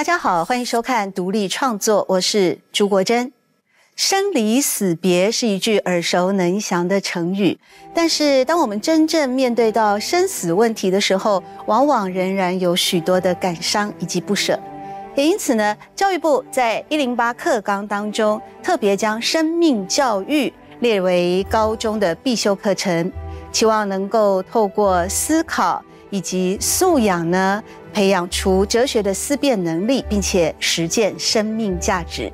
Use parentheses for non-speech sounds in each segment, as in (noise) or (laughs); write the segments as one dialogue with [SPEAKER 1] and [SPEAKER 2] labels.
[SPEAKER 1] 大家好，欢迎收看独立创作，我是朱国珍。生离死别是一句耳熟能详的成语，但是当我们真正面对到生死问题的时候，往往仍然有许多的感伤以及不舍。也因此呢，教育部在一零八课纲当中特别将生命教育列为高中的必修课程，期望能够透过思考以及素养呢，培养出哲学的思辨能力，并且实践生命价值。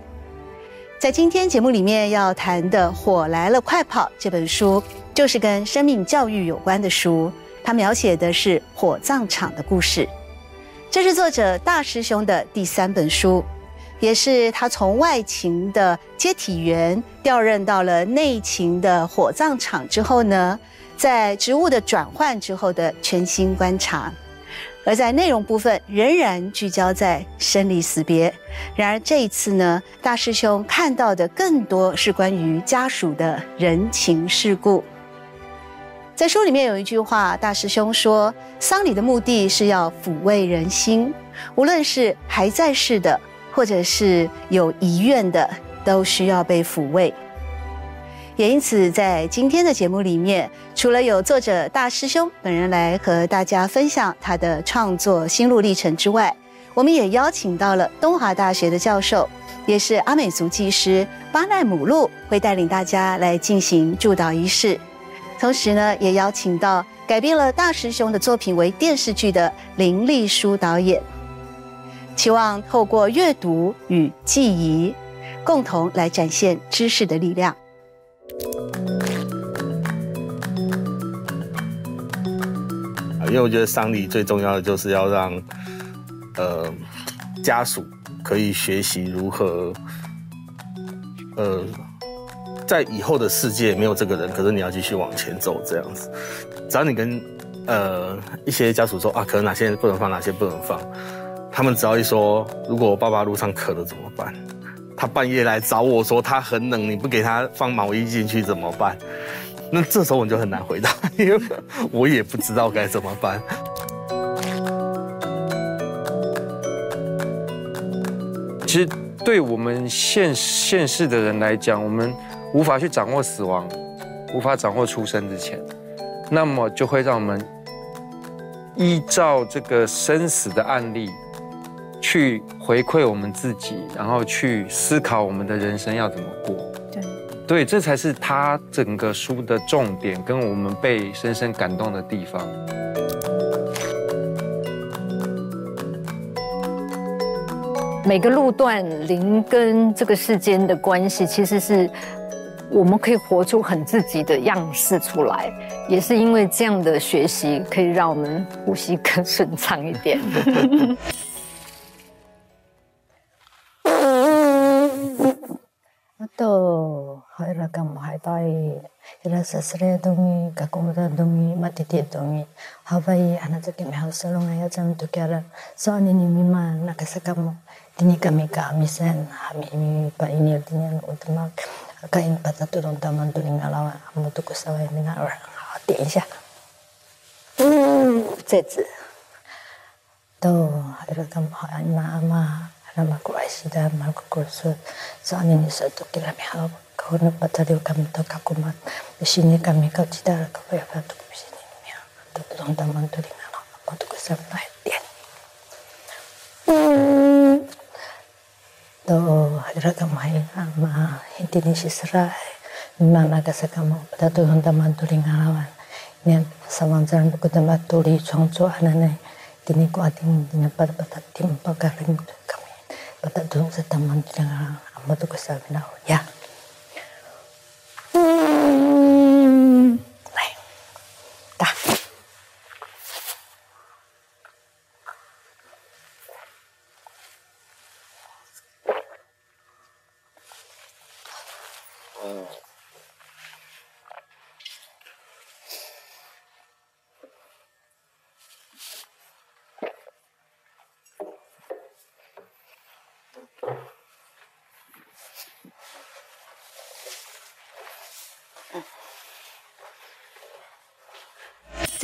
[SPEAKER 1] 在今天节目里面要谈的《火来了，快跑》这本书，就是跟生命教育有关的书。它描写的是火葬场的故事。这是作者大师兄的第三本书，也是他从外勤的接体员调任到了内勤的火葬场之后呢，在职务的转换之后的全新观察。而在内容部分，仍然聚焦在生离死别。然而这一次呢，大师兄看到的更多是关于家属的人情世故。在书里面有一句话，大师兄说：“丧礼的目的是要抚慰人心，无论是还在世的，或者是有遗愿的，都需要被抚慰。”也因此，在今天的节目里面，除了有作者大师兄本人来和大家分享他的创作心路历程之外，我们也邀请到了东华大学的教授，也是阿美族技师巴奈姆路，会带领大家来进行祝祷仪式。同时呢，也邀请到改编了大师兄的作品为电视剧的林立书导演，期望透过阅读与记忆，共同来展现知识的力量。
[SPEAKER 2] 因为我觉得丧礼最重要的就是要让呃家属可以学习如何呃在以后的世界没有这个人，可是你要继续往前走这样子。只要你跟呃一些家属说啊，可能哪些不能放，哪些不能放，他们只要一说，如果我爸爸路上渴了怎么办？他半夜来找我说他很冷，你不给他放毛衣进去怎么办？那这时候我就很难回答，(laughs) 因为我也不知道该怎么办。
[SPEAKER 3] 其实对我们现现世的人来讲，我们无法去掌握死亡，无法掌握出生之前，那么就会让我们依照这个生死的案例去回馈我们自己，然后去思考我们的人生要怎么过。对，对，这才是他整个书的重点，跟我们被深深感动的地方。
[SPEAKER 4] 每个路段灵跟这个世间的关系，其实是我们可以活出很自己的样式出来，也是因为这样的学习，可以让我们呼吸更顺畅一点。(laughs)
[SPEAKER 5] 都还那个么还带，伊拉说是嘞东西，各国的东西，马蒂蒂东西，好不伊，阿那这个没好说拢哎要怎么都给了，所以你你嘛那个是干么？Dini kami kami sen, kami pa ini artinya utama kain pada turun taman tuling alawan, kamu tuh kusawai dengan orang. 好，点一下。嗯，这字。都还有个好妈妈。nama ko ay sida mal ko kurso sa ani ni sa to kono pata deu kami to kakumat. Sini kami ka cita ka pa ya to sini. Ni to tong ta man to ringa ka to ka sapa dia to hadra ka mai ma indonesia serai. Ma naga sa ka mo pata to tong ta man to ringa wa ni sa man sa ni ko ta ma ri chong chu ana ko ati ni tim pa ka ri ni ka mi pata to tong sa ta man to ringa ma ya.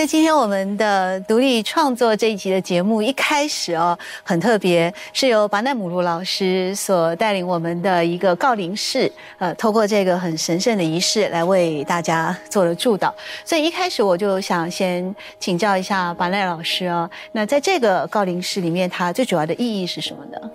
[SPEAKER 1] 在今天我们的独立创作这一集的节目一开始哦，很特别，是由巴奈姆鲁老师所带领我们的一个告灵式，呃，透过这个很神圣的仪式来为大家做了祝祷。所以一开始我就想先请教一下巴奈老师哦，那在这个告灵式里面，它最主要的意义是什么呢？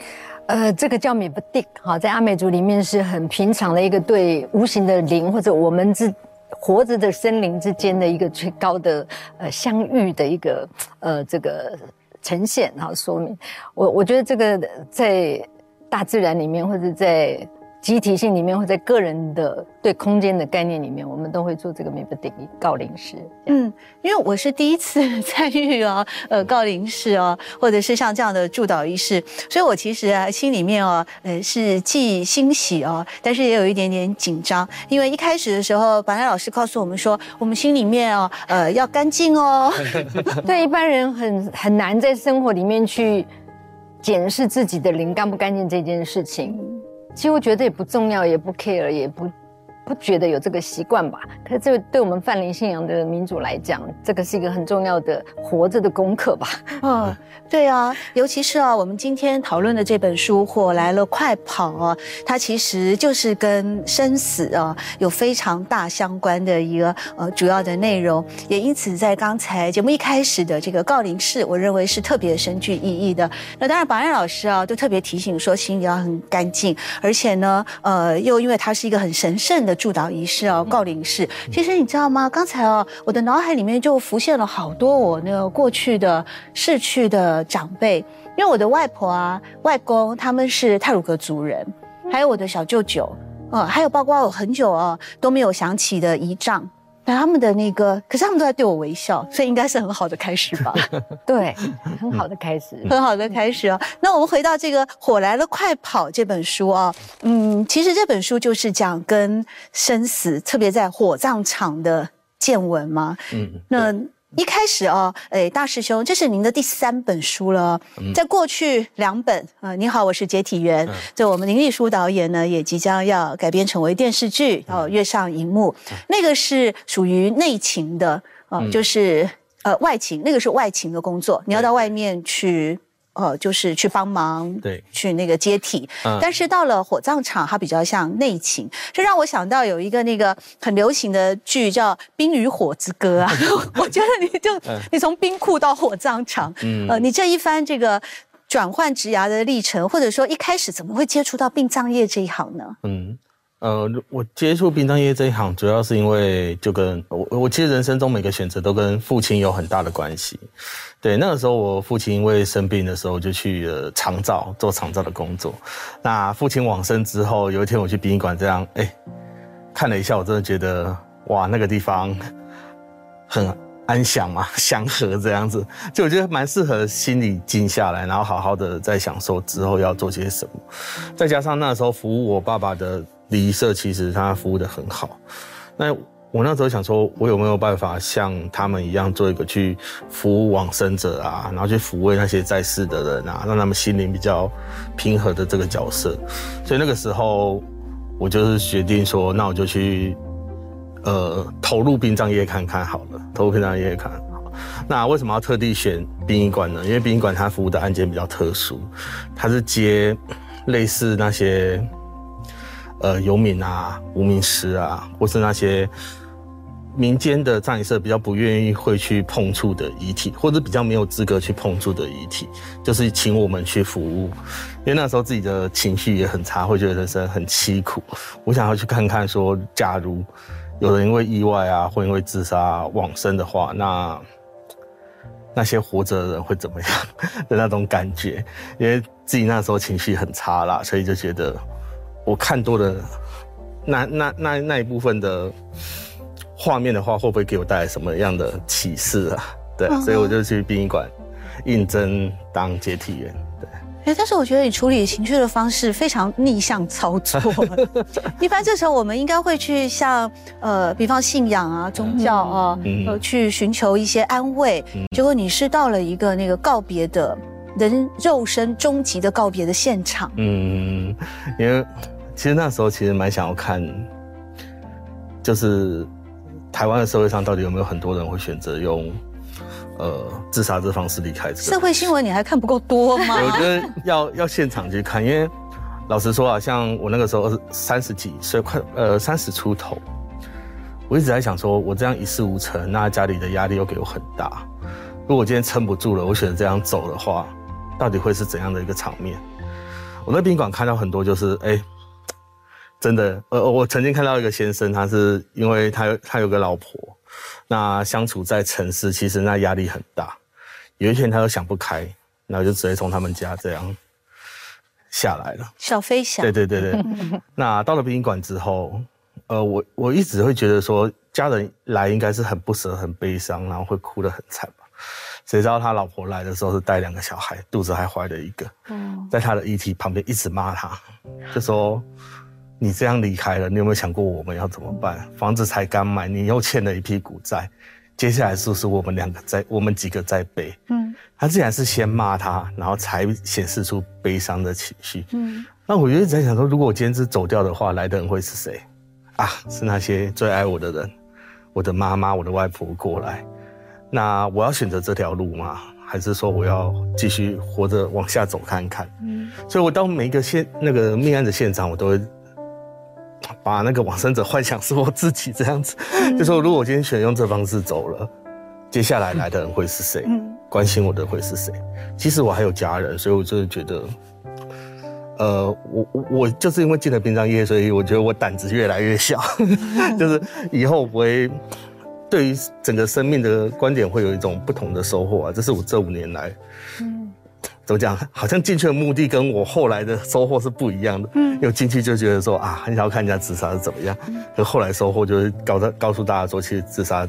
[SPEAKER 4] 呃，这个叫米不定，哈，在阿美族里面是很平常的一个对无形的灵或者我们之活着的森林之间的一个最高的呃相遇的一个呃这个呈现，然后说明我我觉得这个在大自然里面或者在。集体性里面，或在个人的对空间的概念里面，我们都会做这个 m 不 b 告灵式。
[SPEAKER 1] 嗯，因为我是第一次参与哦，呃，告灵式哦，或者是像这样的祝祷仪式，所以我其实啊，心里面哦，呃，是既欣喜哦，但是也有一点点紧张，因为一开始的时候，白兰老师告诉我们说，我们心里面哦，呃，要干净哦。(laughs)
[SPEAKER 4] 对一般人很很难在生活里面去检视自己的灵干不干净这件事情。其实我觉得也不重要，也不 care，也不。不觉得有这个习惯吧？可是这个对我们泛灵信仰的民主来讲，这个是一个很重要的活着的功课吧？
[SPEAKER 1] 嗯，对啊，尤其是啊，我们今天讨论的这本书《火来了，快跑》啊，它其实就是跟生死啊有非常大相关的一个呃主要的内容。也因此，在刚才节目一开始的这个告灵式，我认为是特别深具意义的。那当然，保安老师啊，都特别提醒说，心里要很干净，而且呢，呃，又因为它是一个很神圣的。祝祷仪式哦，告灵式。其实你知道吗？刚才哦，我的脑海里面就浮现了好多我那个过去的逝去的长辈，因为我的外婆啊、外公他们是泰鲁格族人，还有我的小舅舅，嗯，还有包括我很久哦都没有想起的姨丈。他们的那个，可是他们都在对我微笑，(laughs) 所以应该是很好的开始吧？(laughs)
[SPEAKER 4] 对，很好的开始，(laughs)
[SPEAKER 1] 很好的开始哦。那我们回到这个《火来了，快跑》这本书啊，嗯，其实这本书就是讲跟生死，特别在火葬场的见闻嘛。嗯，那。一开始哦，哎，大师兄，这是您的第三本书了。在过去两本啊，你好，我是解体员。这我们林立书导演呢，也即将要改编成为电视剧，哦跃上荧幕。那个是属于内勤的啊，就是呃外勤，那个是外勤的工作，你要到外面去。呃，就是去帮忙，
[SPEAKER 2] 对，
[SPEAKER 1] 去那个接体。但是到了火葬场，它比较像内勤，这让我想到有一个那个很流行的剧叫《冰与火之歌》啊。(laughs) 我觉得你就你从冰库到火葬场，嗯呃，你这一番这个转换职涯的历程，或者说一开始怎么会接触到殡葬业这一行呢？嗯。
[SPEAKER 2] 呃，我接触殡葬业这一行，主要是因为就跟我，我其实人生中每个选择都跟父亲有很大的关系。对，那个时候我父亲因为生病的时候，就去了长照做长照的工作。那父亲往生之后，有一天我去殡仪馆，这样哎看了一下，我真的觉得哇，那个地方很安详嘛，祥和这样子，就我觉得蛮适合心里静下来，然后好好的在享受之后要做些什么。再加上那时候服务我爸爸的。礼仪社其实他服务的很好，那我那时候想说，我有没有办法像他们一样做一个去服务往生者啊，然后去抚慰那些在世的人啊，让他们心灵比较平和的这个角色。所以那个时候，我就是决定说，那我就去呃投入殡葬业看看好了，投入殡葬业看。那为什么要特地选殡仪馆呢？因为殡仪馆它服务的案件比较特殊，它是接类似那些。呃，游民啊，无名尸啊，或是那些民间的葬仪社比较不愿意会去碰触的遗体，或者比较没有资格去碰触的遗体，就是请我们去服务。因为那时候自己的情绪也很差，会觉得人生很凄苦。我想要去看看，说假如有人因为意外啊，或因为自杀往生的话，那那些活着的人会怎么样 (laughs) 的那种感觉？因为自己那时候情绪很差啦，所以就觉得。我看多了，那那那那一部分的画面的话，会不会给我带来什么样的启示啊？对，所以我就去殡仪馆应征当接替员。
[SPEAKER 1] 对，哎，但是我觉得你处理情绪的方式非常逆向操作。(laughs) 一般这时候我们应该会去像呃，比方信仰啊、宗教啊，呃，去寻求一些安慰。结果你是到了一个那个告别的人肉身终极的告别的现场。嗯，
[SPEAKER 2] 因为。其实那时候其实蛮想要看，就是台湾的社会上到底有没有很多人会选择用呃自杀这方式离开这个
[SPEAKER 1] 社会新闻你还看不够多吗？
[SPEAKER 2] 我觉得要要现场去看，因为老实说啊，像我那个时候二三十几岁，快呃三十出头，我一直在想说，我这样一事无成，那家里的压力又给我很大。如果我今天撑不住了，我选择这样走的话，到底会是怎样的一个场面？我在宾馆看到很多，就是哎，真的，呃，我曾经看到一个先生，他是因为他他有个老婆，那相处在城市，其实那压力很大。有一天他都想不开，然后就直接从他们家这样下来了。
[SPEAKER 1] 小飞侠，
[SPEAKER 2] 对对对对。(laughs) 那到了殡仪馆之后，呃，我我一直会觉得说，家人来应该是很不舍、很悲伤，然后会哭得很惨吧。谁知道他老婆来的时候是带两个小孩，肚子还怀了一个，嗯在他的遗体旁边一直骂他，就说：“你这样离开了，你有没有想过我们要怎么办？房子才刚买，你又欠了一屁股债，接下来是不是我们两个在，我们几个在背？”嗯，他竟然是先骂他，然后才显示出悲伤的情绪。嗯，那我就一直在想说，如果我今天是走掉的话，来的人会是谁？啊，是那些最爱我的人，我的妈妈，我的外婆过来。那我要选择这条路吗？还是说我要继续活着往下走看看？嗯，所以我到每一个现那个命案的现场，我都会把那个往生者幻想是我自己这样子，就说如果我今天选用这方式走了，接下来来的人会是谁？关心我的会是谁？其实我还有家人，所以我真的觉得，呃，我我我就是因为进了殡葬业，所以我觉得我胆子越来越小，(laughs) 就是以后不会。对于整个生命的观点会有一种不同的收获啊！这是我这五年来，嗯，怎么讲？好像进去的目的跟我后来的收获是不一样的。嗯，因为进去就觉得说啊，很想要看人家自杀是怎么样，可后来收获就是告告诉大家说，其实自杀。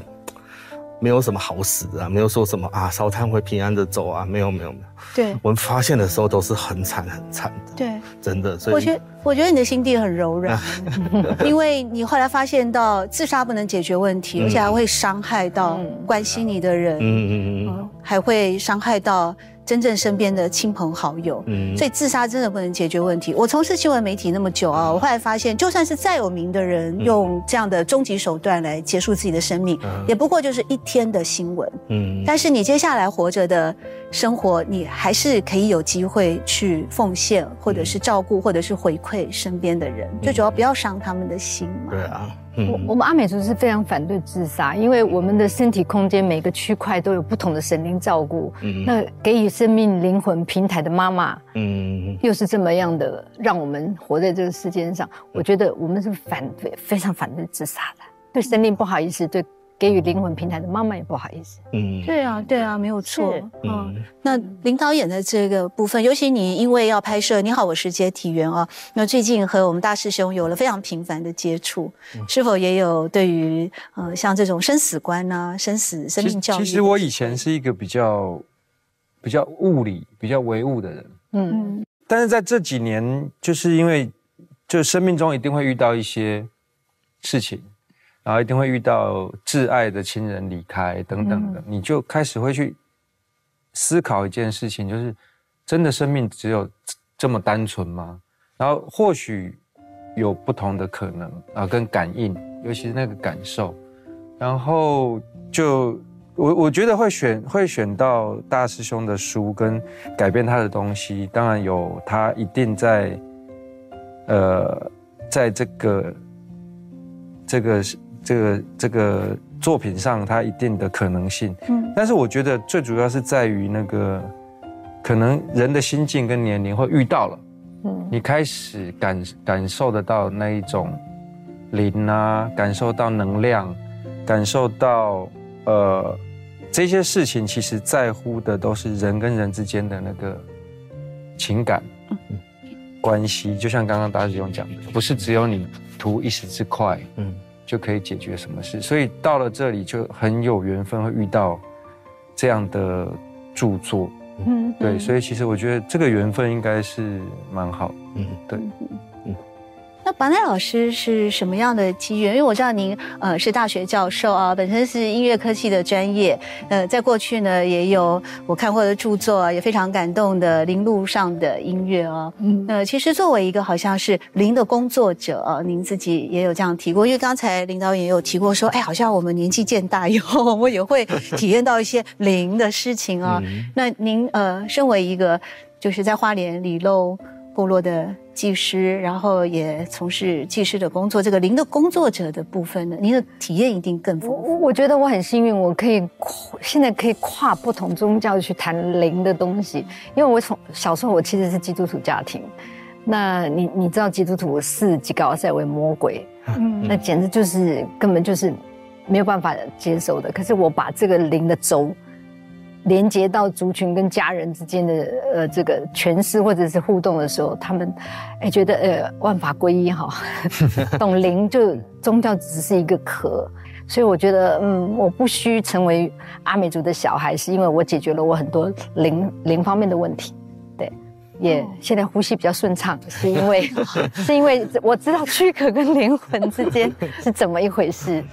[SPEAKER 2] 没有什么好死的，没有说什么啊，烧炭会平安的走啊，没有没有没有。
[SPEAKER 1] 对，
[SPEAKER 2] 我们发现的时候都是很惨很惨的。
[SPEAKER 1] 对，
[SPEAKER 2] 真的。所以
[SPEAKER 1] 我觉得，我觉得你的心地很柔软，(laughs) 因为你后来发现到自杀不能解决问题，而且还会伤害到关心你的人，嗯嗯嗯，还会伤害到。真正身边的亲朋好友，嗯，所以自杀真的不能解决问题。我从事新闻媒体那么久啊，我后来发现，就算是再有名的人，用这样的终极手段来结束自己的生命，也不过就是一天的新闻，嗯。但是你接下来活着的生活，你还是可以有机会去奉献，或者是照顾，或者是回馈身边的人。最主要不要伤他们的心嘛。
[SPEAKER 2] 对啊。
[SPEAKER 4] 我我们阿美族是非常反对自杀，因为我们的身体空间每个区块都有不同的神灵照顾。嗯，那给予生命灵魂平台的妈妈，嗯，又是这么样的让我们活在这个世界上。我觉得我们是反对，非常反对自杀的，对生命不好意思，对。给予灵魂平台的妈妈也不好意思。
[SPEAKER 1] 嗯，对啊，对啊，没有错。嗯，那林导演的这个部分，尤其你因为要拍摄《你好，我是接体员》啊，那最近和我们大师兄有了非常频繁的接触，是否也有对于呃像这种生死观啊、生死生命教育？
[SPEAKER 3] 其实我以前是一个比较比较物理、比较唯物的人。嗯，但是在这几年，就是因为就生命中一定会遇到一些事情。然后一定会遇到挚爱的亲人离开等等的，你就开始会去思考一件事情，就是真的生命只有这么单纯吗？然后或许有不同的可能啊，跟感应，尤其是那个感受。然后就我我觉得会选会选到大师兄的书跟改变他的东西，当然有他一定在呃在这个这个是。这个这个作品上，它一定的可能性，嗯，但是我觉得最主要是在于那个，可能人的心境跟年龄会遇到了，嗯，你开始感感受得到那一种灵啊，感受到能量，感受到呃这些事情，其实在乎的都是人跟人之间的那个情感关系，就像刚刚大师兄讲的，不是只有你图一时之快，嗯。就可以解决什么事，所以到了这里就很有缘分会遇到这样的著作，嗯，对，所以其实我觉得这个缘分应该是蛮好，嗯，对，嗯。
[SPEAKER 1] 那白奈老师是什么样的机缘？因为我知道您呃是大学教授啊，本身是音乐科系的专业，呃，在过去呢也有我看过的著作，也非常感动的林路上的音乐啊。嗯，呃，其实作为一个好像是零的工作者啊，您自己也有这样提过，因为刚才林导演也有提过说，哎，好像我们年纪渐大以后，(laughs) 我也会体验到一些零的事情啊。那您呃，身为一个就是在花莲里漏部落的。技师，然后也从事技师的工作。这个灵的工作者的部分呢，您的体验一定更丰富。
[SPEAKER 4] 我觉得我很幸运，我可以现在可以跨不同宗教去谈灵的东西。因为我从小时候我其实是基督徒家庭，那你你知道基督徒视吉高赛为魔鬼，嗯，那简直就是根本就是没有办法接受的。可是我把这个灵的轴。连接到族群跟家人之间的呃这个诠释或者是互动的时候，他们哎觉得呃万法归一哈，(laughs) 懂灵就宗教只是一个壳，所以我觉得嗯我不需成为阿美族的小孩，是因为我解决了我很多灵灵方面的问题，对，也现在呼吸比较顺畅，是因为 (laughs) 是因为我知道躯壳跟灵魂之间是怎么一回事，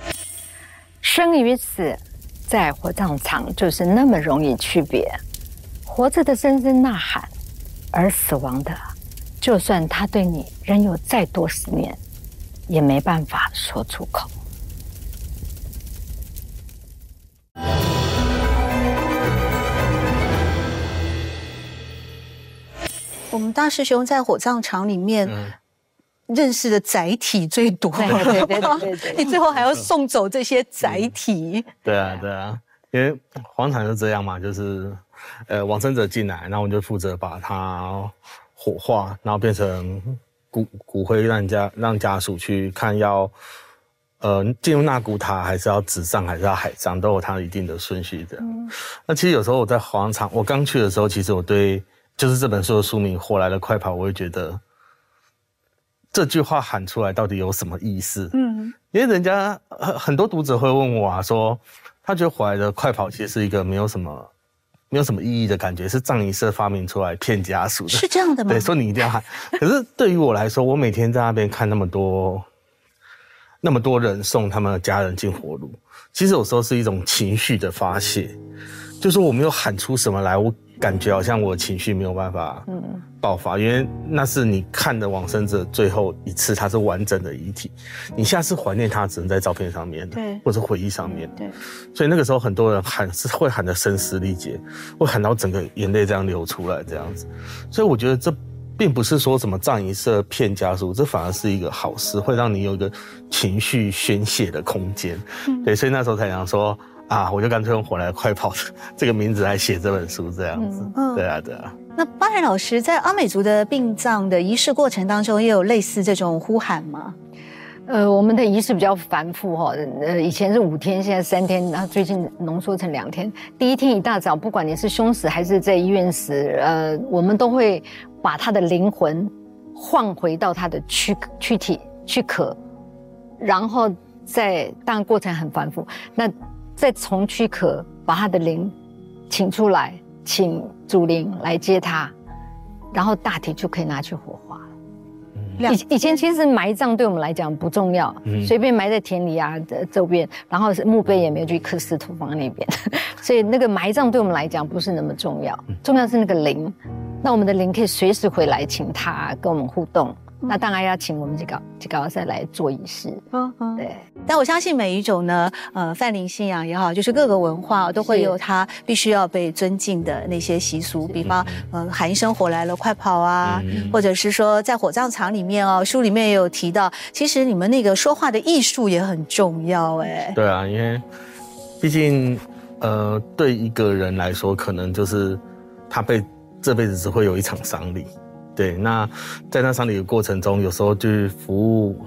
[SPEAKER 4] 生与死。在火葬场就是那么容易区别，活着的声声呐喊，而死亡的，就算他对你仍有再多思念，也没办法说出口。
[SPEAKER 1] 我们大师兄在火葬场里面认识的载体最多，
[SPEAKER 4] 对对对对对，(laughs)
[SPEAKER 1] 你最后还要送走这些载体。
[SPEAKER 2] 对啊对啊，因为黄场是这样嘛，就是呃往生者进来，然后我就负责把它火化，然后变成骨骨灰，让家让家属去看要呃进入那古塔，还是要纸葬，还是要海葬，都有它一定的顺序的。那其实有时候我在黄场，我刚去的时候，其实我对就是这本书的书名《火来了快跑》，我会觉得。这句话喊出来到底有什么意思？嗯，因为人家很很多读者会问我啊，说他觉得怀来的快跑其实是一个没有什么没有什么意义的感觉，是藏仪社发明出来骗家属的，
[SPEAKER 1] 是这样的吗？(laughs)
[SPEAKER 2] 对，说你一定要喊。可是对于我来说，我每天在那边看那么多那么多人送他们的家人进火炉，其实有时候是一种情绪的发泄，就是我没有喊出什么来，我。感觉好像我情绪没有办法爆发，因为那是你看的往生者最后一次，他是完整的遗体。你下次怀念他，只能在照片上面，
[SPEAKER 1] 对，
[SPEAKER 2] 或者回忆上面，
[SPEAKER 1] 对。
[SPEAKER 2] 所以那个时候很多人喊是会喊得声嘶力竭，会喊到整个眼泪这样流出来这样子。所以我觉得这并不是说什么葬仪社骗家属，这反而是一个好事，会让你有一个情绪宣泄的空间。对，所以那时候才想说。啊，我就干脆用“火来快跑”这个名字来写这本书，这样子。嗯，对啊，对啊。
[SPEAKER 1] 那巴海老师在阿美族的殡葬的仪式过程当中，也有类似这种呼喊吗？
[SPEAKER 4] 呃，我们的仪式比较繁复哈，呃，以前是五天，现在三天，然后最近浓缩成两天。第一天一大早，不管你是凶死还是在医院死，呃，我们都会把他的灵魂换回到他的躯躯体躯壳，然后在当然过程很繁复，那。再从躯壳把他的灵请出来，请主灵来接他，然后大体就可以拿去火化了。以以前其实埋葬对我们来讲不重要，随便埋在田里啊的周边，然后墓碑也没有去刻司徒房那边，(laughs) 所以那个埋葬对我们来讲不是那么重要，重要是那个灵。那我们的灵可以随时回来，请他跟我们互动。那当然要请我们这个这个赛来做仪式，嗯嗯，对。
[SPEAKER 1] 但我相信每一种呢，呃，泛灵信仰也好，就是各个文化都会有它必须要被尊敬的那些习俗，比方，呃，喊一声火来了，快跑啊，或者是说在火葬场里面哦，书里面也有提到，其实你们那个说话的艺术也很重要，哎。
[SPEAKER 2] 对啊，因为毕竟，呃，对一个人来说，可能就是他被这辈子只会有一场丧礼。对，那在那丧礼的过程中，有时候就是服务，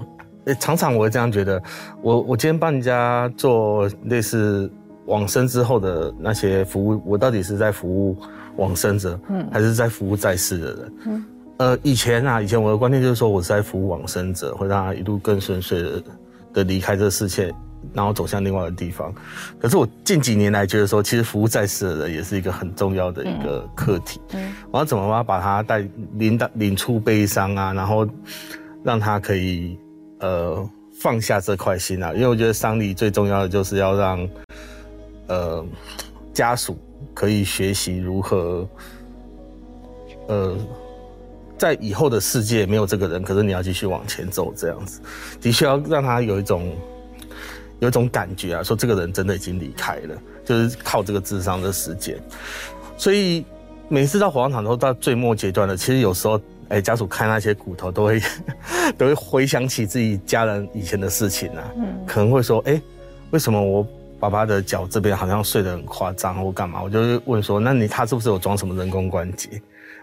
[SPEAKER 2] 常常我会这样觉得，我我今天帮人家做类似往生之后的那些服务，我到底是在服务往生者，嗯，还是在服务在世的人？嗯，呃，以前啊，以前我的观念就是说，我是在服务往生者，会让他一路更顺遂的的离开这个世界。然后走向另外的地方，可是我近几年来觉得说，其实服务在世的人也是一个很重要的一个课题。嗯，我要怎么把把他带领导领出悲伤啊，然后让让他可以呃放下这块心啊，因为我觉得丧礼最重要的就是要让呃家属可以学习如何呃在以后的世界没有这个人，可是你要继续往前走，这样子。的确要让他有一种有一种感觉啊，说这个人真的已经离开了，就是靠这个智商的时间，所以每次到火葬场都到最末阶段了，其实有时候。哎，家属看那些骨头，都会 (laughs) 都会回想起自己家人以前的事情啊，嗯，可能会说，哎，为什么我爸爸的脚这边好像睡得很夸张，或干嘛？我就会问说，那你他是不是有装什么人工关节？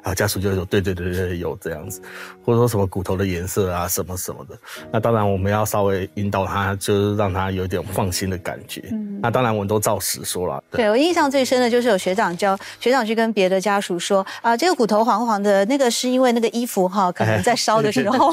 [SPEAKER 2] 啊，家属就会说，对对对对，有这样子，或者说什么骨头的颜色啊，什么什么的。那当然我们要稍微引导他，就是让他有点放心的感觉。嗯，那当然我们都照实说了。
[SPEAKER 1] 对我印象最深的就是有学长教学长去跟别的家属说啊，这个骨头黄黄的，那个是因为那个衣服哈，可能在烧的时候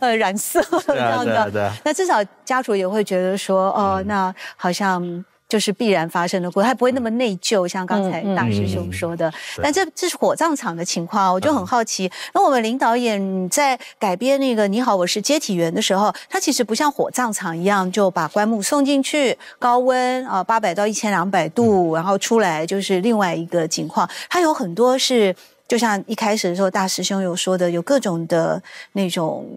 [SPEAKER 1] 呃染色这样的。那至少家属也会觉得说，哦，那好像。就是必然发生的过，他不会那么内疚，像刚才大师兄说的。但这这是火葬场的情况，我就很好奇。那我们林导演在改编那个《你好，我是接体员》的时候，他其实不像火葬场一样，就把棺木送进去，高温啊，八百到一千两百度，然后出来就是另外一个情况。他有很多是，就像一开始的时候大师兄有说的，有各种的那种。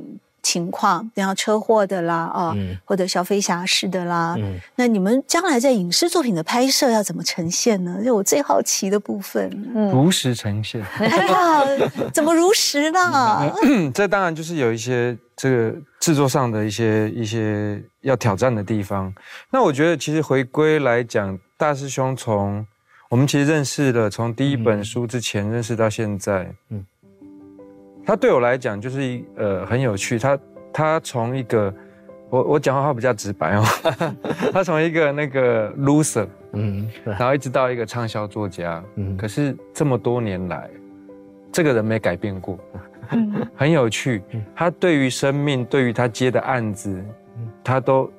[SPEAKER 1] 情况，然后车祸的啦，啊，或者小飞侠式的啦，那你们将来在影视作品的拍摄要怎么呈现呢？就我最好奇的部分，嗯
[SPEAKER 3] 如实呈现。
[SPEAKER 1] 哎呀 (laughs) 怎么如实呢？
[SPEAKER 3] 这当然就是有一些这个制作上的一些一些要挑战的地方。那我觉得其实回归来讲，大师兄从我们其实认识了，从第一本书之前认识到现在，嗯。他对我来讲就是一呃很有趣，他他从一个我我讲话比较直白哦，(laughs) 他从一个那个 loser，嗯，然后一直到一个畅销作家，嗯，可是这么多年来，这个人没改变过，很有趣，他对于生命，对于他接的案子，他都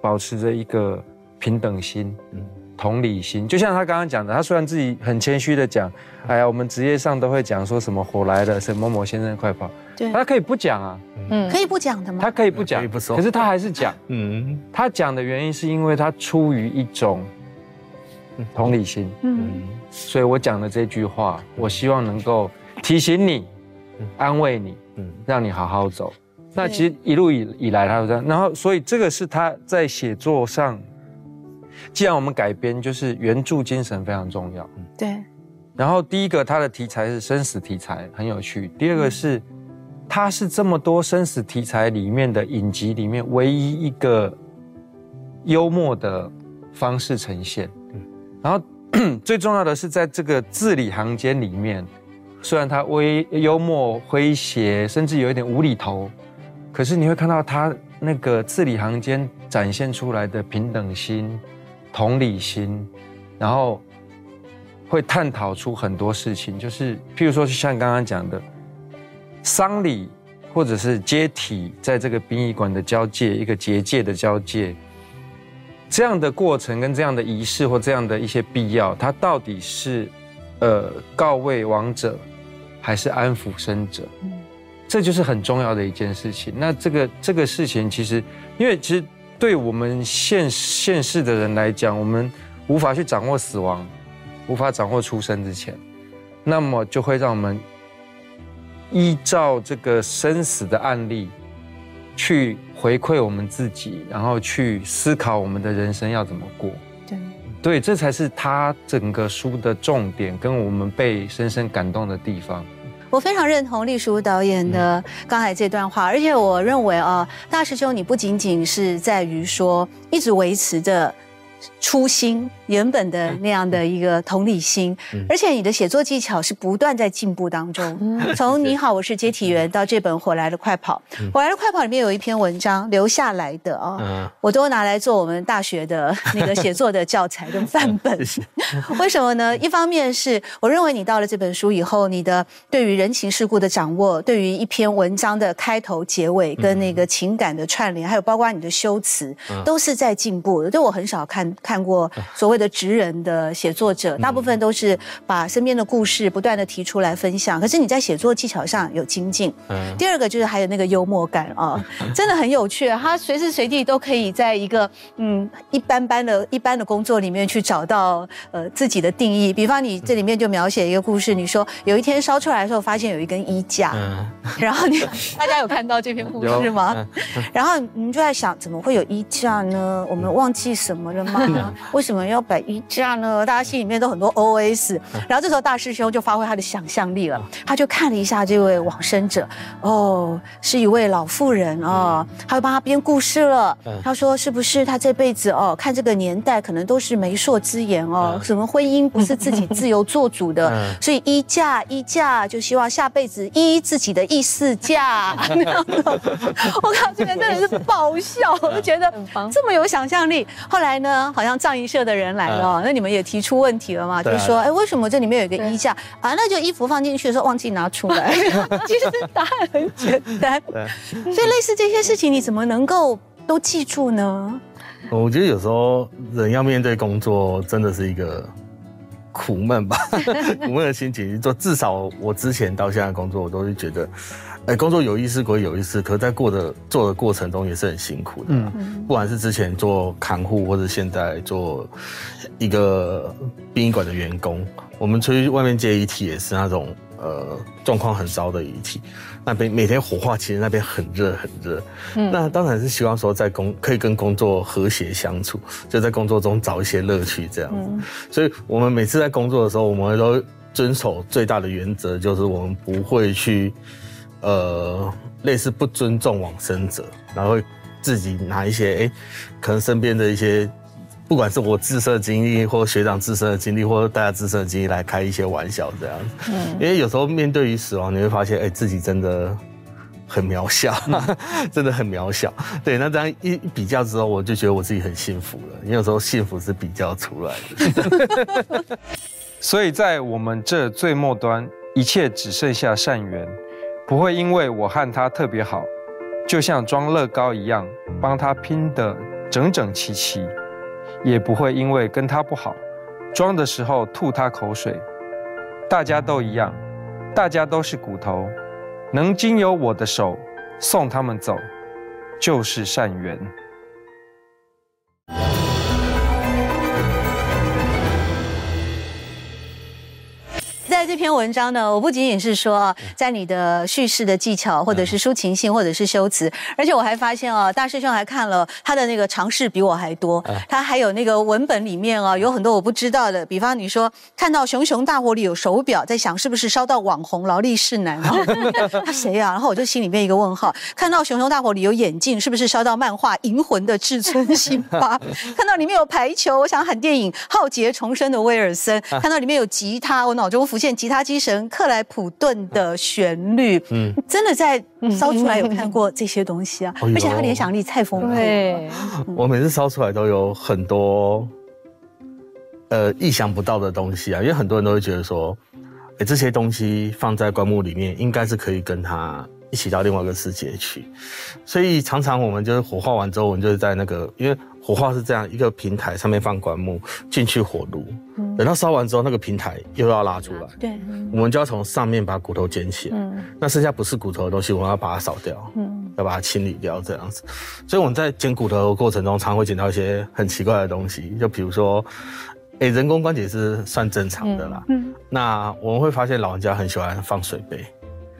[SPEAKER 3] 保持着一个平等心，嗯。同理心，就像他刚刚讲的，他虽然自己很谦虚的讲，哎呀，我们职业上都会讲说什么火来了，什么某某先生快跑，
[SPEAKER 1] 对，
[SPEAKER 3] 他可以不讲啊，
[SPEAKER 1] 嗯，可以不讲的吗？
[SPEAKER 3] 他可以不讲，可是他还是讲，嗯，他讲的原因是因为他出于一种同理心，嗯，所以我讲的这句话，我希望能够提醒你，安慰你，嗯，让你好好走。那其实一路以以来他都这样，然后所以这个是他在写作上。既然我们改编，就是原著精神非常重要。
[SPEAKER 1] 对。
[SPEAKER 3] 然后第一个，它的题材是生死题材，很有趣。第二个是，它是这么多生死题材里面的影集里面唯一一个幽默的方式呈现。然后 (clears throat) 最重要的是，在这个字里行间里面，虽然它微幽默诙谐，甚至有一点无厘头，可是你会看到它那个字里行间展现出来的平等心。同理心，然后会探讨出很多事情，就是譬如说，像刚刚讲的丧礼或者是接体，在这个殡仪馆的交界，一个结界的交界，这样的过程跟这样的仪式或这样的一些必要，它到底是呃告慰亡者，还是安抚生者？嗯，这就是很重要的一件事情。那这个这个事情，其实因为其实。对我们现现世的人来讲，我们无法去掌握死亡，无法掌握出生之前，那么就会让我们依照这个生死的案例去回馈我们自己，然后去思考我们的人生要怎么过。对，对，这才是他整个书的重点，跟我们被深深感动的地方。
[SPEAKER 1] 我非常认同丽书导演的刚才这段话，而且我认为啊，大师兄，你不仅仅是在于说一直维持着初心。原本的那样的一个同理心，而且你的写作技巧是不断在进步当中。(laughs) 从你好，我是接体员到这本火来了快跑，火来了快跑里面有一篇文章留下来的啊，我都拿来做我们大学的那个写作的教材跟范本。(laughs) (laughs) 为什么呢？一方面是我认为你到了这本书以后，你的对于人情世故的掌握，对于一篇文章的开头、结尾跟那个情感的串联，还有包括你的修辞，都是在进步的。对我很少看看过所谓。谓的职人的写作者，大部分都是把身边的故事不断的提出来分享。可是你在写作技巧上有精进。
[SPEAKER 2] 嗯，
[SPEAKER 1] 第二个就是还有那个幽默感啊，真的很有趣。他随时随地都可以在一个嗯一般般的一般的工作里面去找到呃自己的定义。比方你这里面就描写一个故事，你说有一天烧出来的时候发现有一根衣架，
[SPEAKER 2] 嗯
[SPEAKER 1] 然后你大家有看到这篇故事吗？然后你们就在想，怎么会有衣架呢？我们忘记什么了吗？为什么要摆衣架呢？大家心里面都很多 OS。然后这时候大师兄就发挥他的想象力了，他就看了一下这位往生者，哦，是一位老妇人哦，他就帮他编故事了。他说是不是他这辈子哦，看这个年代可能都是媒妁之言哦，什么婚姻不是自己自由做主的，(laughs) 所以衣架衣架就希望下辈子依自己的意思嫁。那样的我靠，这边真的是爆笑，我就觉得这么有想象力。后来呢，好像藏衣社的人来了，那你们也提出问题了嘛，就是说，哎，为什么这里面有一个衣架啊？那就衣服放进去的时候忘记拿出来。(laughs) 其实答案很简单，(laughs) 所以类似这些事情，你怎么能够都记住呢？
[SPEAKER 2] 我觉得有时候人要面对工作，真的是一个苦闷吧，(laughs) 苦闷的心情。就至少我之前到现在的工作，我都是觉得，哎，工作有意思归有意思，可是在过的做的过程中也是很辛苦的。嗯，不管是之前做看护，或者现在做一个殡仪馆的员工，我们出去外面接遗体也是那种呃状况很糟的遗体，那边每天火化，其实那边很热很热。那当然是希望说在工可以跟工作和谐相处，就在工作中找一些乐趣这样子。所以我们每次在工作的时候，我们都遵守最大的原则，就是我们不会去呃类似不尊重往生者，然后自己拿一些哎、可能身边的一些。不管是我自身的经历，或学长自身的经历，或者大家自身的经历来开一些玩笑，这样子。因为有时候面对于死亡，你会发现，哎、自己真的很渺小，(laughs) 真的很渺小。对，那这样一一比较之后，我就觉得我自己很幸福了。因为有时候幸福是比较出来的。(laughs) (laughs)
[SPEAKER 3] 所以在我们这最末端，一切只剩下善缘，不会因为我和他特别好，就像装乐高一样，帮他拼得整整齐齐，也不会因为跟他不好，装的时候吐他口水。大家都一样，大家都是骨头，能经由我的手送他们走，就是善缘。
[SPEAKER 1] 在这篇文章呢，我不仅仅是说啊在你的叙事的技巧，或者是抒情性，或者是修辞，而且我还发现啊，大师兄还看了他的那个尝试比我还多，他还有那个文本里面啊有很多我不知道的，比方你说看到熊熊大火里有手表，在想是不是烧到网红劳力士男，然 (laughs) 后他谁呀、然后我就心里面一个问号，看到熊熊大火里有眼镜，是不是烧到漫画《银魂》的至尊辛巴？(laughs) 看到里面有排球，我想喊电影《浩劫重生》的威尔森，看到里面有吉他，我脑中浮现吉他机神克莱普顿的旋律。嗯，真的在烧出来有看过这些东西啊，而且他联想力太丰富了。
[SPEAKER 4] 对，(laughs)
[SPEAKER 2] 我每次烧出来都有很多呃意想不到的东西啊，因为很多人都会觉得说，哎、这些东西放在棺木里面，应该是可以跟他一起到另外一个世界去。所以常常我们就是火化完之后，我们就是在那个，因为火化是这样一个平台上面放棺木，进去火炉，等到烧完之后，那个平台又要拉出来，
[SPEAKER 1] 对，
[SPEAKER 2] 我们就要从上面把骨头捡起来，那剩下不是骨头的东西，我们要把它扫掉，要把它清理掉，这样子。所以我们在捡骨头的过程中，常会捡到一些很奇怪的东西，就比如说，诶、人工关节是算正常的啦。
[SPEAKER 1] 嗯。
[SPEAKER 2] 那我们会发现老人家很喜欢放水杯，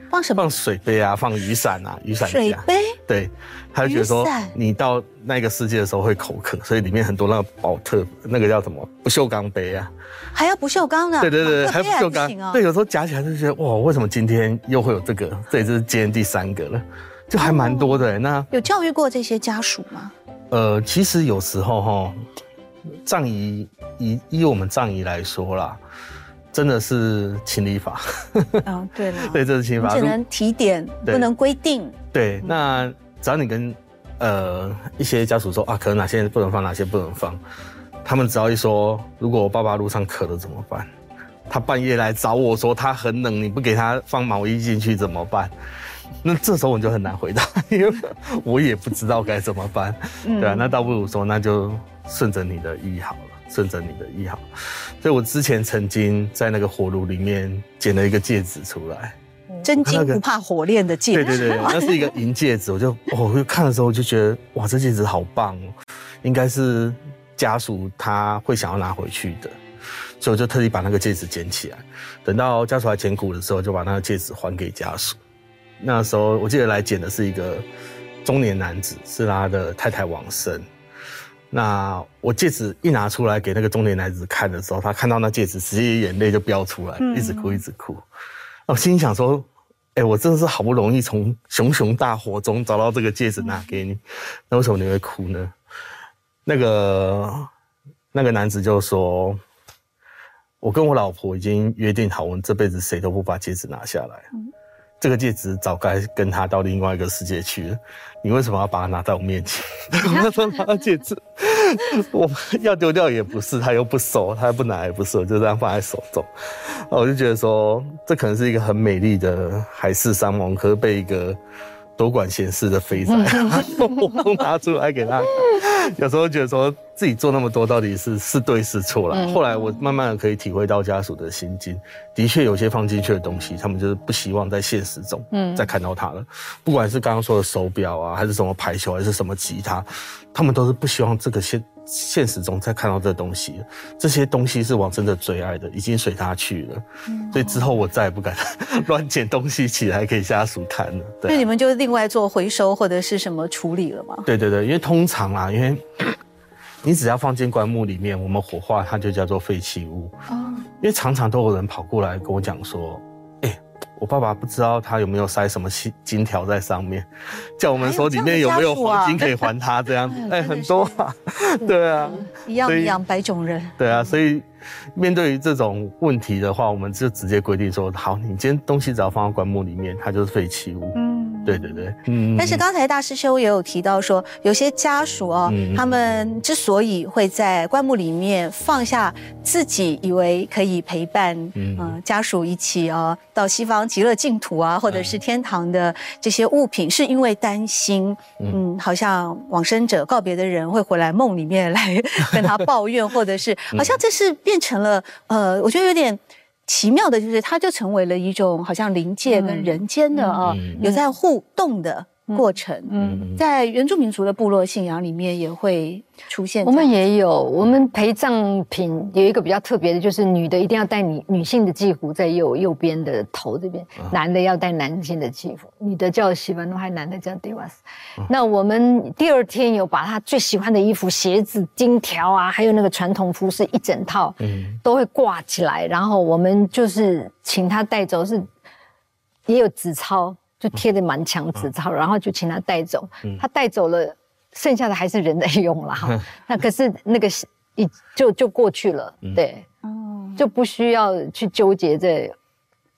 [SPEAKER 1] 放什么
[SPEAKER 2] 放水杯啊，放雨伞啊，雨伞架。
[SPEAKER 1] 水杯？
[SPEAKER 2] 对，他就觉得说你到那个世界的时候会口渴，所以里面很多那个宝特那个叫什么不锈钢杯啊，
[SPEAKER 1] 还要不锈钢呢？
[SPEAKER 2] 对对对，还
[SPEAKER 1] 啊特别
[SPEAKER 2] 不锈钢。对，有时候夹起来就觉得哇，为什么今天又会有这个？这也是今天第三个了，就还蛮多的欸。那
[SPEAKER 1] 有教育过这些家属吗？
[SPEAKER 2] 呃，其实有时候哈，葬仪以以我们葬仪来说啦，真的是情理法，
[SPEAKER 1] 啊，(laughs) 对了，
[SPEAKER 2] 对，这是情理法。
[SPEAKER 1] 只能提点，不能规定。
[SPEAKER 2] 对，那只要你跟呃一些家属说啊，可能哪些不能放，哪些不能放，他们只要一说，如果我爸爸路上渴了怎么办？他半夜来找我说他很冷，你不给他放毛衣进去怎么办？那这时候我就很难回答，(laughs) 因为我也不知道该怎么办。对啊，那倒不如说那就顺着你的意好了，顺着你的意好。所以我之前曾经在那个火炉里面捡了一个戒指出来，
[SPEAKER 1] 真金不怕火炼的戒指。
[SPEAKER 2] 对对对，那是一个银戒指，我就哦，我看的时候我就觉得哇，这戒指好棒哦，应该是家属他会想要拿回去的，所以我就特地把那个戒指捡起来，等到家属来捡骨的时候，就把那个戒指还给家属。那时候我记得来捡的是一个中年男子，是他的太太往生。那我戒指一拿出来给那个中年男子看的时候，他看到那戒指，直接眼泪就飙出来，一直哭一直哭。我心里想说，哎，我真的是好不容易从熊熊大火中找到这个戒指拿给你，那为什么你会哭呢？那个那个男子就说，我跟我老婆已经约定好，我们这辈子谁都不把戒指拿下来。这个戒指早该跟他到另外一个世界去了，你为什么要把它拿在我面前？(laughs) (laughs) 我说拿到戒指，(laughs) 我要丢掉也不是，他又不收，他又不拿也不收，就这样放在手中。我就觉得说，这可能是一个很美丽的海誓山盟，可是被一个。多管闲事的肥仔，我拿出来给他。有时候觉得说自己做那么多，到底是是对是错了。后来我慢慢的可以体会到家属的心境，的确有些放进去的东西，他们就是不希望在现实中再看到它了。不管是刚刚说的手表啊，还是什么排球，还是什么吉他，他们都是不希望这个现。现实中再看到这东西，这些东西是王真的最爱的，已经随他去了，所以之后我再也不敢 (laughs) 乱捡东西起来给家属看了。
[SPEAKER 1] 对，那你们就另外做回收或者是什么处理了吗？
[SPEAKER 2] 对对对，因为通常啊，因为你只要放进棺木里面，我们火化它就叫做废弃物。哦，因为常常都有人跑过来跟我讲说。我爸爸不知道他有没有塞什么金金条在上面，(laughs) 叫我们说里面有没有黄金可以还他这样子，哎，很多啊，(laughs) 对啊，
[SPEAKER 1] 一样一样百种人，
[SPEAKER 2] 对啊，所以面对于这种问题的话，我们就直接规定说，好，你今天东西只要放到棺木里面，它就是废弃物。嗯。对对对，
[SPEAKER 1] 嗯。但是刚才大师兄也有提到说，有些家属哦，他们之所以会在棺木里面放下自己以为可以陪伴嗯。家属一起哦到西方极乐净土啊，或者是天堂的这些物品，是因为担心嗯，好像往生者告别的人会回来梦里面来 (laughs) 跟他抱怨，或者是好像这是变成了呃，我觉得有点。奇妙的就是，它就成为了一种好像灵界跟人间的啊，有在互动的。过程，嗯，在原住民族的部落信仰里面也会出现。
[SPEAKER 4] 我们也有，我们陪葬品有一个比较特别的，就是女的一定要戴女女性的祭服在右右边的头这边，男的要戴男性的祭服，女的叫西班奴，还男的叫迪瓦斯。那我们第二天有把他最喜欢的衣服、鞋子、金条啊，还有那个传统服饰一整套，嗯，都会挂起来，然后我们就是请他带走，是也有纸钞。就贴的满墙纸钞，然后就请他带走。他带走了，剩下的还是人在用了哈。(laughs) 那可是那个一就就过去了，对，就不需要去纠结在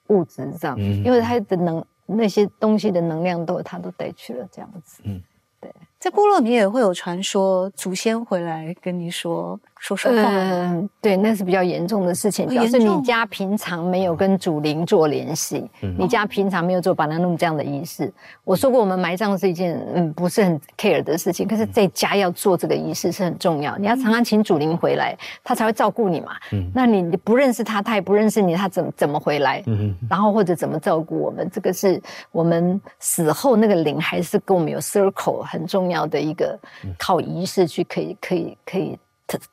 [SPEAKER 4] 物质上，因为他的能那些东西的能量都他都带去了，这样子。
[SPEAKER 1] 嗯对，在部落你也会有传说，祖先回来跟你说说说话。嗯，
[SPEAKER 4] 对，那是比较严重的事情，表示你家平常没有跟祖灵做联系，你家平常没有做把它弄这样的仪式。我说过，我们埋葬是一件嗯不是很 care 的事情，可是在家要做这个仪式是很重要。你要常常请祖灵回来，他才会照顾你嘛。嗯，那你你不认识他，他也不认识你，他怎怎么回来？嗯然后或者怎么照顾我们？这个是我们死后那个灵还是跟我们有 circle。很重要的一个靠仪式去可以可以可以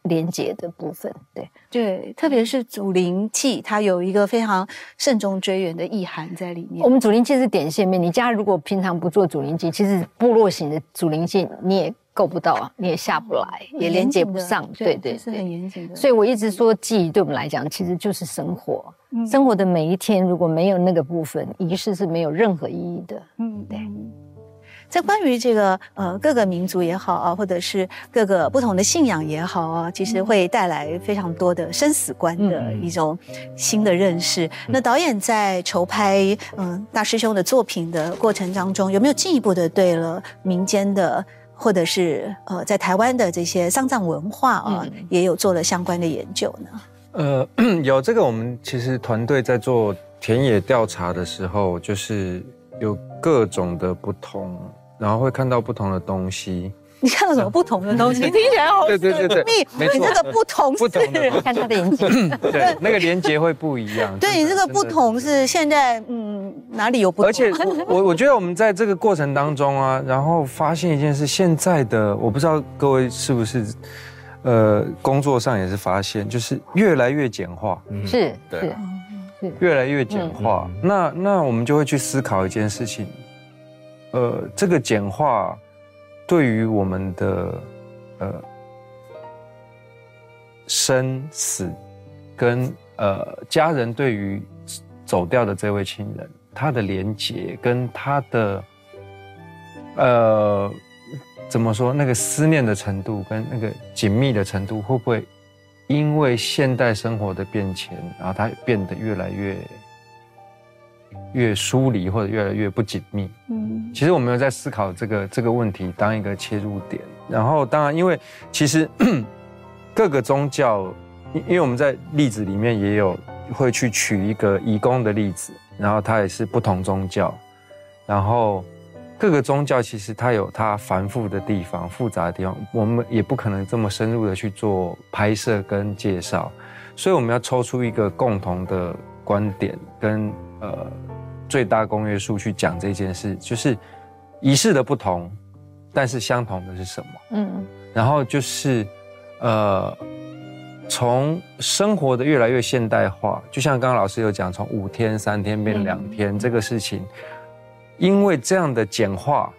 [SPEAKER 4] 连接的部分，对
[SPEAKER 1] 对，特别是祖灵祭，它有一个非常慎重追远的意涵在里面。
[SPEAKER 4] 我们祖灵祭是点线面，你家如果平常不做祖灵祭，其实部落型的祖灵祭你也够不到啊，你也下不来，也连接不上。
[SPEAKER 1] 对对，是很严谨的。
[SPEAKER 4] 所以我一直说，祭对我们来讲，其实就是生活，生活的每一天，如果没有那个部分，仪式是没有任何意义的。嗯，对。
[SPEAKER 1] 在关于这个呃各个民族也好啊，或者是各个不同的信仰也好啊，其实会带来非常多的生死观的一种新的认识。那导演在筹拍嗯大师兄的作品的过程当中，有没有进一步的对了民间的或者是呃在台湾的这些丧葬文化啊，也有做了相关的研究呢？
[SPEAKER 3] 呃，有这个，我们其实团队在做田野调查的时候，就是有各种的不同。然后会看到不同的东西，
[SPEAKER 1] 你看到什么不同的东西？(laughs) 听起来好
[SPEAKER 3] 对对对对
[SPEAKER 1] 神秘。
[SPEAKER 3] 没错。
[SPEAKER 1] 你这个不同
[SPEAKER 3] 不同
[SPEAKER 4] 看他的眼睛，(laughs)
[SPEAKER 3] 对，那个连接会不一样。
[SPEAKER 1] 对你这个不，同是现在嗯哪里有不同？
[SPEAKER 3] 而且我我我觉得我们在这个过程当中啊，然后发现一件事，现在的我不知道各位是不是，呃，工作上也是发现，就是越来越简化，
[SPEAKER 2] 嗯
[SPEAKER 4] 是
[SPEAKER 2] 对。
[SPEAKER 4] 是
[SPEAKER 2] 啊，
[SPEAKER 3] 越来越简化。那那我们就会去思考一件事情，呃，这个简化对于我们的呃生死跟呃家人对于走掉的这位亲人，他的连结跟他的呃怎么说那个思念的程度跟那个紧密的程度，会不会因为现代生活的变迁，然后它变得越来越越疏离或者越来越不紧密？
[SPEAKER 1] 嗯
[SPEAKER 3] 其实我们有在思考这个这个问题当一个切入点，然后当然因为其实 (clears throat) 各个宗教，因因为我们在例子里面也有会去取一个义工的例子，然后它也是不同宗教，然后各个宗教其实它有它繁复的地方、复杂的地方，我们也不可能这么深入的去做拍摄跟介绍，所以我们要抽出一个共同的观点跟呃最大公约数去讲这件事，就是仪式的不同，但是相同的是什么？
[SPEAKER 4] 嗯
[SPEAKER 3] 然后就是呃，从生活的越来越现代化，就像刚刚老师有讲，从五天、三天变两天、这个事情，因为这样的简化，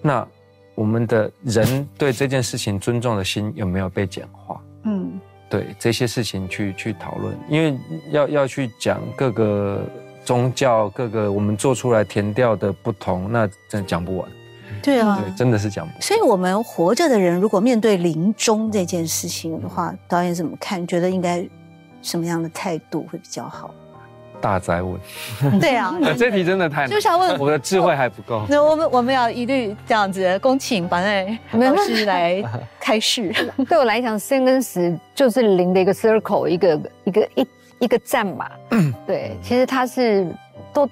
[SPEAKER 3] 那我们的人对这件事情尊重的心有没有被简化？
[SPEAKER 1] 嗯
[SPEAKER 3] 对这些事情去去讨论，因为要要去讲各个宗教各个我们做出来填调的不同，那真的讲不完，
[SPEAKER 1] 对啊。
[SPEAKER 3] 对，真的是讲不完。
[SPEAKER 1] 所以，我们活着的人，如果面对临终这件事情的话，导演怎么看？觉得应该什么样的态度会比较好？
[SPEAKER 3] 大灾问，
[SPEAKER 1] 对啊，(laughs)
[SPEAKER 3] 这题真的太难，
[SPEAKER 1] 就想问
[SPEAKER 3] 我的智慧还不够。(laughs)
[SPEAKER 1] 那我们我们要一律这样子恭请把那老师来开示。(laughs)
[SPEAKER 4] 对我来讲，生跟死就是零的一个 circle，一个一个一一个站嘛。对，其实它是都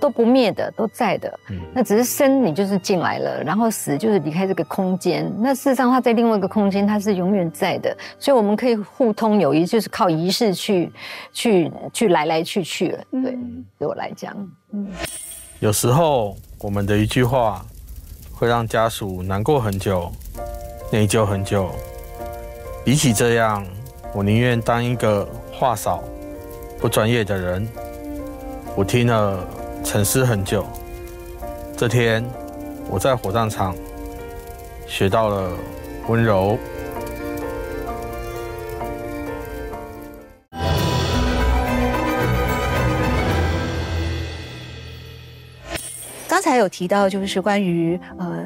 [SPEAKER 4] 都不灭的，都在的。那只是生你就是进来了，然后死就是离开这个空间。那事实上它在另外一个空间，它是永远在的。所以我们可以互通有仪，就是靠仪式去去去来来去去了。对，对我来讲，
[SPEAKER 2] 有时候我们的一句话会让家属难过很久，内疚很久。比起这样，我宁愿当一个话少、不专业的人。我听了沉思很久。这天，我在火葬场学到了温柔。
[SPEAKER 1] 刚才有提到，就是关于呃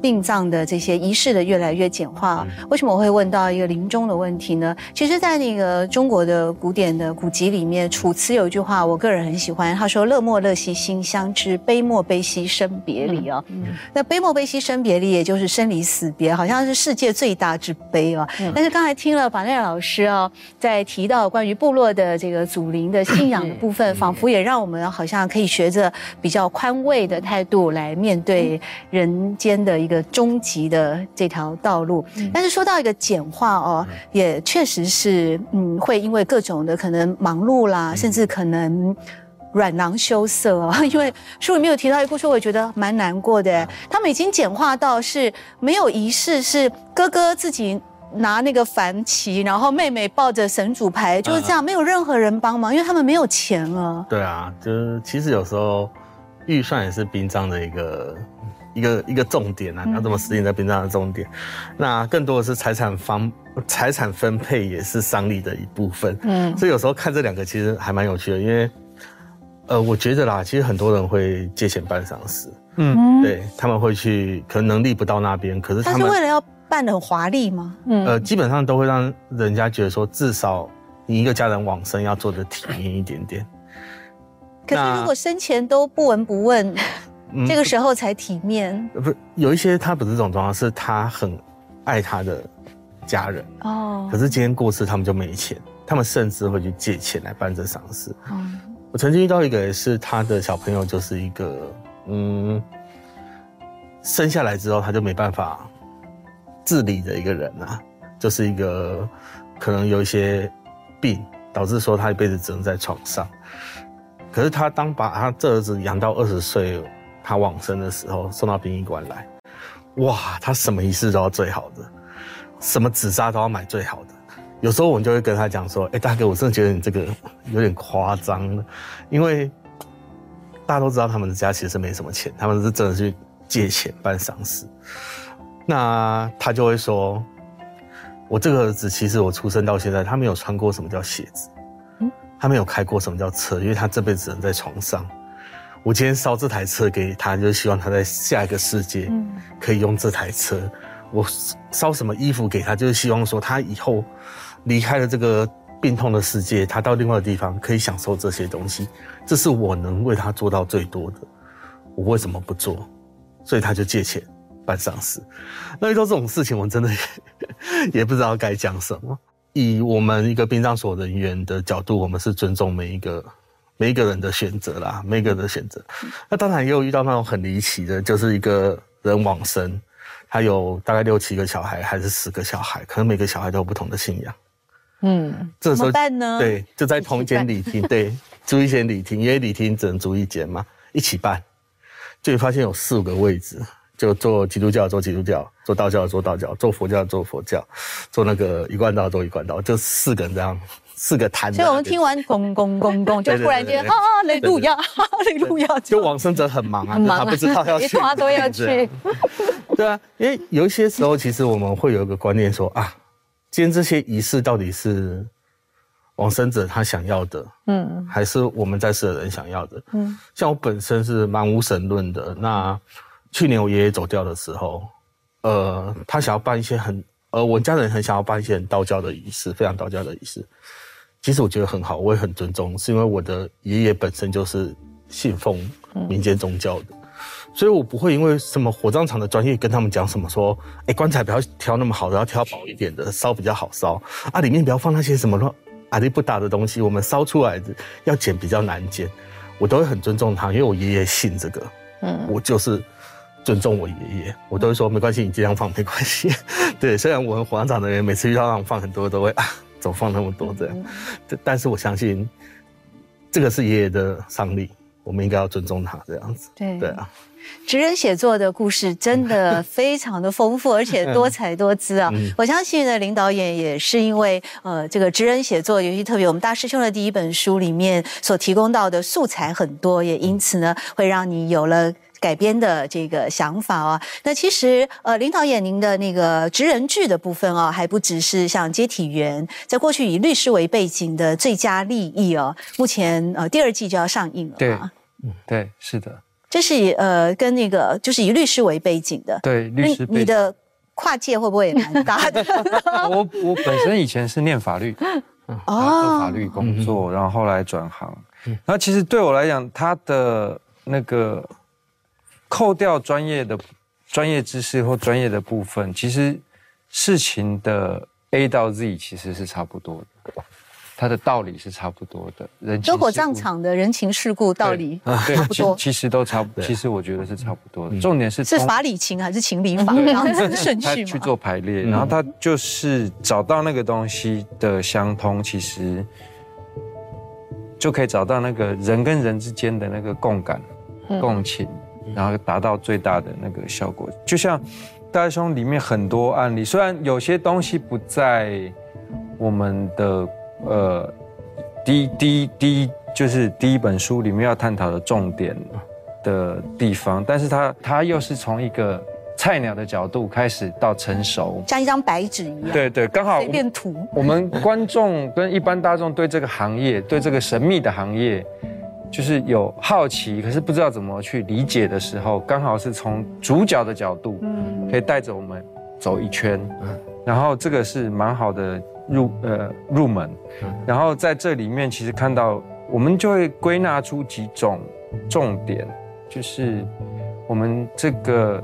[SPEAKER 1] 殡葬的这些仪式的越来越简化。为什么我会问到一个临终的问题呢？其实，在那个中国的古典的古籍里面，《楚辞》有一句话，我个人很喜欢，他说：“乐莫乐兮心相知，悲莫悲兮生别离。”哦，那悲莫悲兮生别离，也就是生离死别，好像是世界最大之悲哦。但是刚才听了法奈老师哦，在提到关于部落的这个祖灵的信仰的部分，仿佛也让我们好像可以学着比较宽慰的态度来面对人间的一个终极的这条道路。但是说到一个简化哦，也确实是嗯，会因为各种的可能忙碌啦，甚至可能。软囊羞涩哦，(laughs) 因为书里面有提到一部书，我也觉得蛮难过的。他们已经简化到是没有仪式，是哥哥自己拿那个幡旗，然后妹妹抱着神主牌，就是这样，没有任何人帮忙，因为他们没有钱了。
[SPEAKER 2] 对啊，就是其实有时候预算也是殡葬的一个一个一个重点啊，要怎么实行在殡葬的重点。那更多的是财产方财产分配也是丧礼的一部分。嗯，所以有时候看这两个其实还蛮有趣的，因为呃，我觉得啦，其实很多人会借钱办丧事，
[SPEAKER 3] 嗯，
[SPEAKER 2] 对他们会去，可能能力不到那边，可是他们
[SPEAKER 1] 他是为了要办的很华丽吗？
[SPEAKER 2] 嗯呃，基本上都会让人家觉得说，至少你一个家人往生要做的体面一点点。
[SPEAKER 1] 可是如果生前都不闻不问，
[SPEAKER 2] 嗯
[SPEAKER 1] 这个时候才体面。
[SPEAKER 2] 呃不是有一些他不是这种状况，是他很爱他的家人，
[SPEAKER 1] 哦。
[SPEAKER 2] 可是今天过世他们就没钱，他们甚至会去借钱来办这丧事。
[SPEAKER 1] 哦。
[SPEAKER 2] 我曾经遇到一个也是他的小朋友，就是一个嗯，生下来之后他就没办法自理的一个人啊，就是一个可能有一些病，导致说他一辈子只能在床上。可是他当把他这儿子养到二十岁，他往生的时候，送到殡仪馆来，哇，他什么仪式都要最好的，什么纸扎都要买最好的。有时候我们就会跟他讲说：“哎，大哥，我真的觉得你这个有点夸张了，因为大家都知道他们的家其实没什么钱，他们是真的去借钱办丧事。那他就会说：我这个儿子其实我出生到现在，他没有穿过什么叫鞋子，他没有开过什么叫车，因为他这辈子只能在床上。我今天烧这台车给他，就希望他在下一个世界可以用这台车。我烧什么衣服给他，就是希望说他以后。”离开了这个病痛的世界，他到另外的地方可以享受这些东西，这是我能为他做到最多的。我为什么不做？所以他就借钱办丧事。那遇到这种事情，我真的 (laughs) 也不知道该讲什么。以我们一个殡葬所人员的角度，我们是尊重每一个每一个人的选择啦，每一个人的选择。那当然也有遇到那种很离奇的，就是一个人往生，他有大概六七个小孩，还是十个小孩，可能每个小孩都有不同的信仰。
[SPEAKER 1] 嗯，这时候办呢？
[SPEAKER 2] 对，就在同一间礼厅，对，租一间礼厅，因为礼厅只能租一间嘛，一起办，就会发现有四五个位置，就做基督教做基督教，做道教做道教，做佛教做佛教，做那个一贯道做一贯道，就四个人这样，四个坛。
[SPEAKER 1] 所以我们听完公公公公，就突然间啊，雷路亚，雷路亚，
[SPEAKER 2] 就往生者很忙啊，(laughs)
[SPEAKER 1] 很忙
[SPEAKER 2] 他不知道要去，
[SPEAKER 1] 都要去。(laughs)
[SPEAKER 2] 对啊，因为有一些时候，其实我们会有一个观念说啊。今天这些仪式到底是往生者他想要的，嗯，还是我们在世的人想要的？嗯，像我本身是蛮无神论的。那去年我爷爷走掉的时候，呃，他想要办一些很，呃，我家人很想要办一些很道教的仪式，非常道教的仪式。其实我觉得很好，我也很尊重，是因为我的爷爷本身就是信奉民间宗教的。所以我不会因为什么火葬场的专业跟他们讲什么说，哎，棺材不要挑那么好的，要挑薄一点的，烧比较好烧啊。里面不要放那些什么乱阿力不打的东西，我们烧出来的要捡比较难捡。我都会很尊重他，因为我爷爷信这个，嗯，我就是尊重我爷爷，我都会说没关系，你尽量放没关系。对，虽然我们火葬场的人每次遇到让我放很多，都会啊，怎么放那么多这样？但是我相信这个是爷爷的丧礼，我们应该要尊重他这样子。
[SPEAKER 1] 对，
[SPEAKER 2] 对啊。
[SPEAKER 1] 职人写作的故事真的 (laughs) 非常的丰富，而且多彩多姿啊！我相信呢，林导演也是因为呃，这个职人写作，尤其特别我们大师兄的第一本书里面所提供到的素材很多，也因此呢，会让你有了改编的这个想法啊。那其实呃，林导演您的那个职人剧的部分啊，还不只是像接体员，在过去以律师为背景的最佳利益哦，目前呃第二季就要上映了。
[SPEAKER 3] 对，嗯，对，是的。
[SPEAKER 1] 这是以呃跟那个就是以律师为背景的，
[SPEAKER 3] 对律师。
[SPEAKER 1] 你的跨界会不会也蛮大的？(laughs)
[SPEAKER 3] 我我本身以前是念法律，哦，做法律工作，然后后来转行。那其实对我来讲，他的那个扣掉专业的专业知识或专业的部分，其实事情的 A 到 Z 其实是差不多的。它的道理是差不多的，人
[SPEAKER 1] 情火葬场的人情世故道理差不多，
[SPEAKER 3] 其实都差不多。其实我觉得是差不多的。重点是
[SPEAKER 1] 是法理情还是情理法这样子的顺序
[SPEAKER 3] 去做排列，然后他就是找到那个东西的相通，其实就可以找到那个人跟人之间的那个共感、共情，然后达到最大的那个效果。就像大兄里面很多案例，虽然有些东西不在我们的。呃，第一第第一就是第一本书里面要探讨的重点的地方，但是它它又是从一个菜鸟的角度开始到成熟，
[SPEAKER 1] 像一张白纸一样。
[SPEAKER 3] 对对，刚好
[SPEAKER 1] 随便涂。
[SPEAKER 3] 我们观众跟一般大众对这个行业，对这个神秘的行业，就是有好奇，可是不知道怎么去理解的时候，刚好是从主角的角度，嗯，可以带着我们走一圈，嗯，然后这个是蛮好的。入呃入门，然后在这里面其实看到，我们就会归纳出几种重点，就是我们这个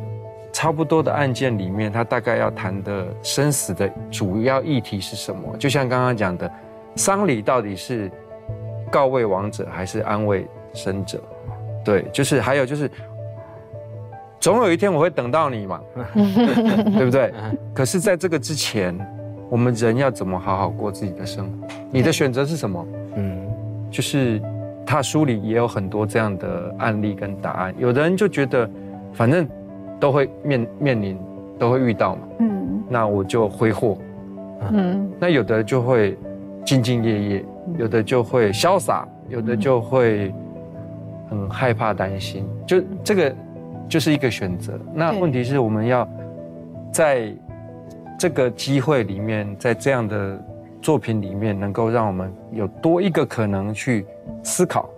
[SPEAKER 3] 差不多的案件里面，它大概要谈的生死的主要议题是什么？就像刚刚讲的，丧礼到底是告慰亡者还是安慰生者？对，就是还有就是总有一天我会等到你嘛，(laughs) 对不对？可是，在这个之前，我们人要怎么好好过自己的生活？你的选择是什么？嗯，就是他书里也有很多这样的案例跟答案。有的人就觉得，反正都会面面临，都会遇到嘛。嗯，那我就挥霍。嗯，那有的就会兢兢业业，有的就会潇洒，有的就会很害怕、担心。就这个。就是一个选择。那问题是我们要在这个机会里面，在这样的作品里面，能够让我们有多一个可能去思考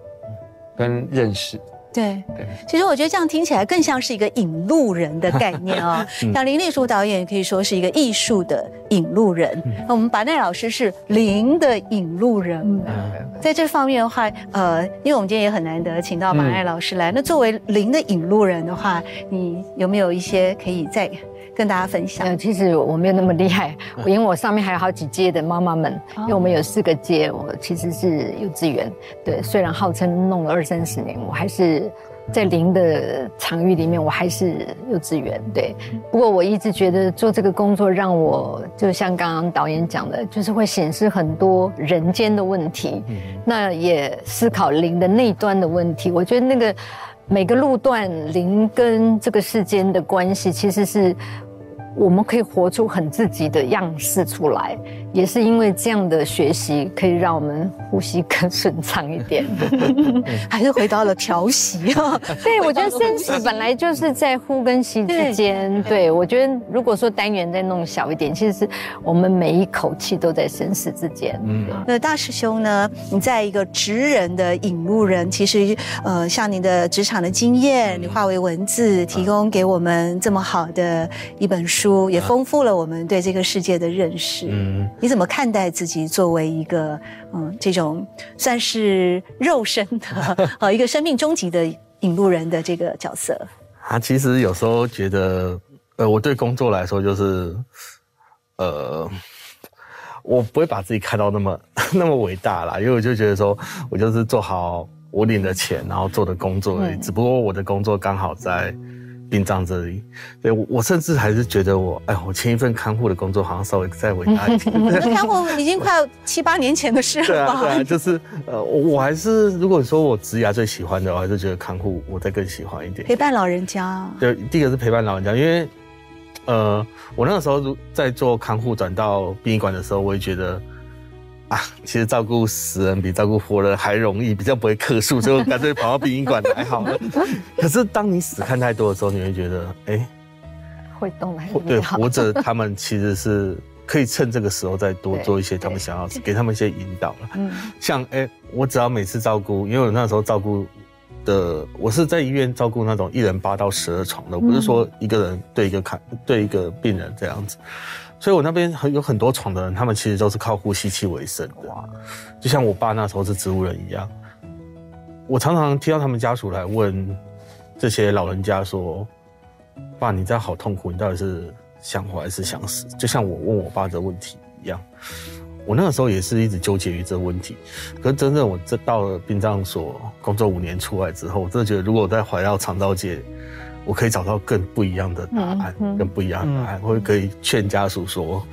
[SPEAKER 3] 跟认识。
[SPEAKER 1] 对。对，其实我觉得这样听起来更像是一个引路人的概念哦。(laughs) 像林立书导演可以说是一个艺术的引路人，那我们白奈老师是零的引路人。在这方面的话，呃，因为我们今天也很难得请到白奈老师来，那作为零的引路人的话，你有没有一些可以再跟大家分享？
[SPEAKER 4] 其实我没有那么厉害，因为我上面还有好几届的妈妈们，因为我们有四个届，我其实是幼稚园。对，虽然号称弄了二三十年，我还是。在零的场域里面，我还是幼稚园。对，不过我一直觉得做这个工作，让我就像刚刚导演讲的，就是会显示很多人间的问题，那也思考零的那端的问题。我觉得那个每个路段零跟这个世间的关系，其实是。我们可以活出很自己的样式出来，也是因为这样的学习，可以让我们呼吸更顺畅一点。(laughs)
[SPEAKER 1] 还是回到了调息啊？(laughs)
[SPEAKER 4] 对，我觉得生死本来就是在呼跟吸之间。对，我觉得如果说单元再弄小一点，其实是我们每一口气都在生死之间。嗯，
[SPEAKER 1] 那大师兄呢？你在一个职人的引路人，其实呃，像你的职场的经验，你化为文字，提供给我们这么好的一本书。书也丰富了我们对这个世界的认识。嗯，你怎么看待自己作为一个嗯这种算是肉身的呃 (laughs) 一个生命终极的引路人的这个角色？
[SPEAKER 2] 啊，其实有时候觉得，呃，我对工作来说就是，呃，我不会把自己看到那么 (laughs) 那么伟大啦，因为我就觉得说我就是做好我领的钱，然后做的工作而已。只不过我的工作刚好在。殡葬这里，对我我甚至还是觉得我，哎，我前一份看护的工作好像稍微再伟大一点。(laughs)
[SPEAKER 1] 看护已经快七八年前的事了。
[SPEAKER 2] 对啊，对啊，就是呃，我还是如果说我职涯最喜欢的，我还是觉得看护我再更喜欢一点。
[SPEAKER 1] 陪伴老人家。
[SPEAKER 2] 对，第一个是陪伴老人家，因为呃，我那个时候如在做看护转到殡仪馆的时候，我也觉得。啊，其实照顾死人比照顾活人还容易，比较不会克数，就干脆跑到殡仪馆来好了。(laughs) 可是当你死看太多的时候，你会觉得，哎，
[SPEAKER 4] 会动来。
[SPEAKER 2] 对，活着他们其实是可以趁这个时候再多 (laughs) 做一些他们想要，给他们一些引导了。嗯，像哎，我只要每次照顾，因为我那时候照顾的，我是在医院照顾那种一人八到十二床的，我不是说一个人对一个看对一个病人这样子。所以，我那边很有很多床的人，他们其实都是靠呼吸器为生的，就像我爸那时候是植物人一样。我常常听到他们家属来问这些老人家说：“爸，你这样好痛苦，你到底是想活还是想死？”就像我问我爸的问题一样。我那个时候也是一直纠结于这个问题。可是，真正我这到了殡葬所工作五年出来之后，我真的觉得，如果我再回到长照界，我可以找到更不一样的答案，更不一样的答案。我可以劝家属说，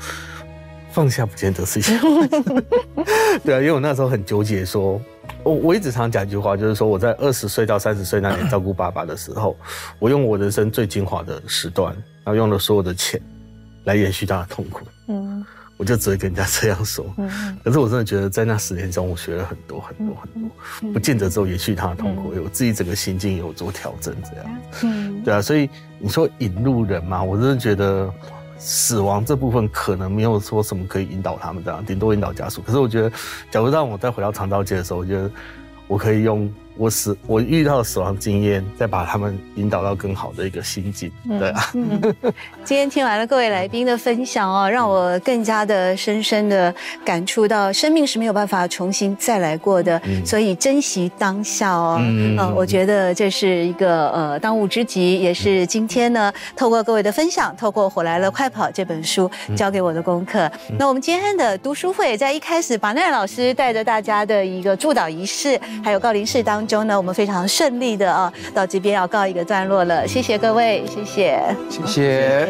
[SPEAKER 2] 放下不见得是一件坏 (laughs) 事。(laughs) 对啊，因为我那时候很纠结，说，我我一直常讲一句话，就是说我在二十岁到三十岁那年照顾爸爸的时候，我用我人生最精华的时段，然后用了所有的钱来延续他的痛苦。嗯。我就只会跟人家这样说，可是我真的觉得在那十年中，我学了很多很多很多，不见得只有延续他的痛苦，我自己整个心境有做调整，这样，嗯，对啊，所以你说引路人嘛，我真的觉得死亡这部分可能没有说什么可以引导他们这样，顶多引导家属。可是我觉得，假如让我再回到长道街的时候，我觉得我可以用。我死，我遇到死亡经验，再把他们引导到更好的一个心境，对啊。(laughs)
[SPEAKER 1] 今天听完了各位来宾的分享哦，让我更加的深深的感触到，生命是没有办法重新再来过的，所以珍惜当下哦。嗯，我觉得这是一个呃当务之急，也是今天呢透过各位的分享，透过《火来了快跑》这本书教给我的功课。那我们今天的读书会在一开始，把奈老师带着大家的一个祝祷仪式，还有告林士当。中呢我们非常顺利的啊到这边要告一个段落了谢谢各位谢谢。
[SPEAKER 3] 谢谢。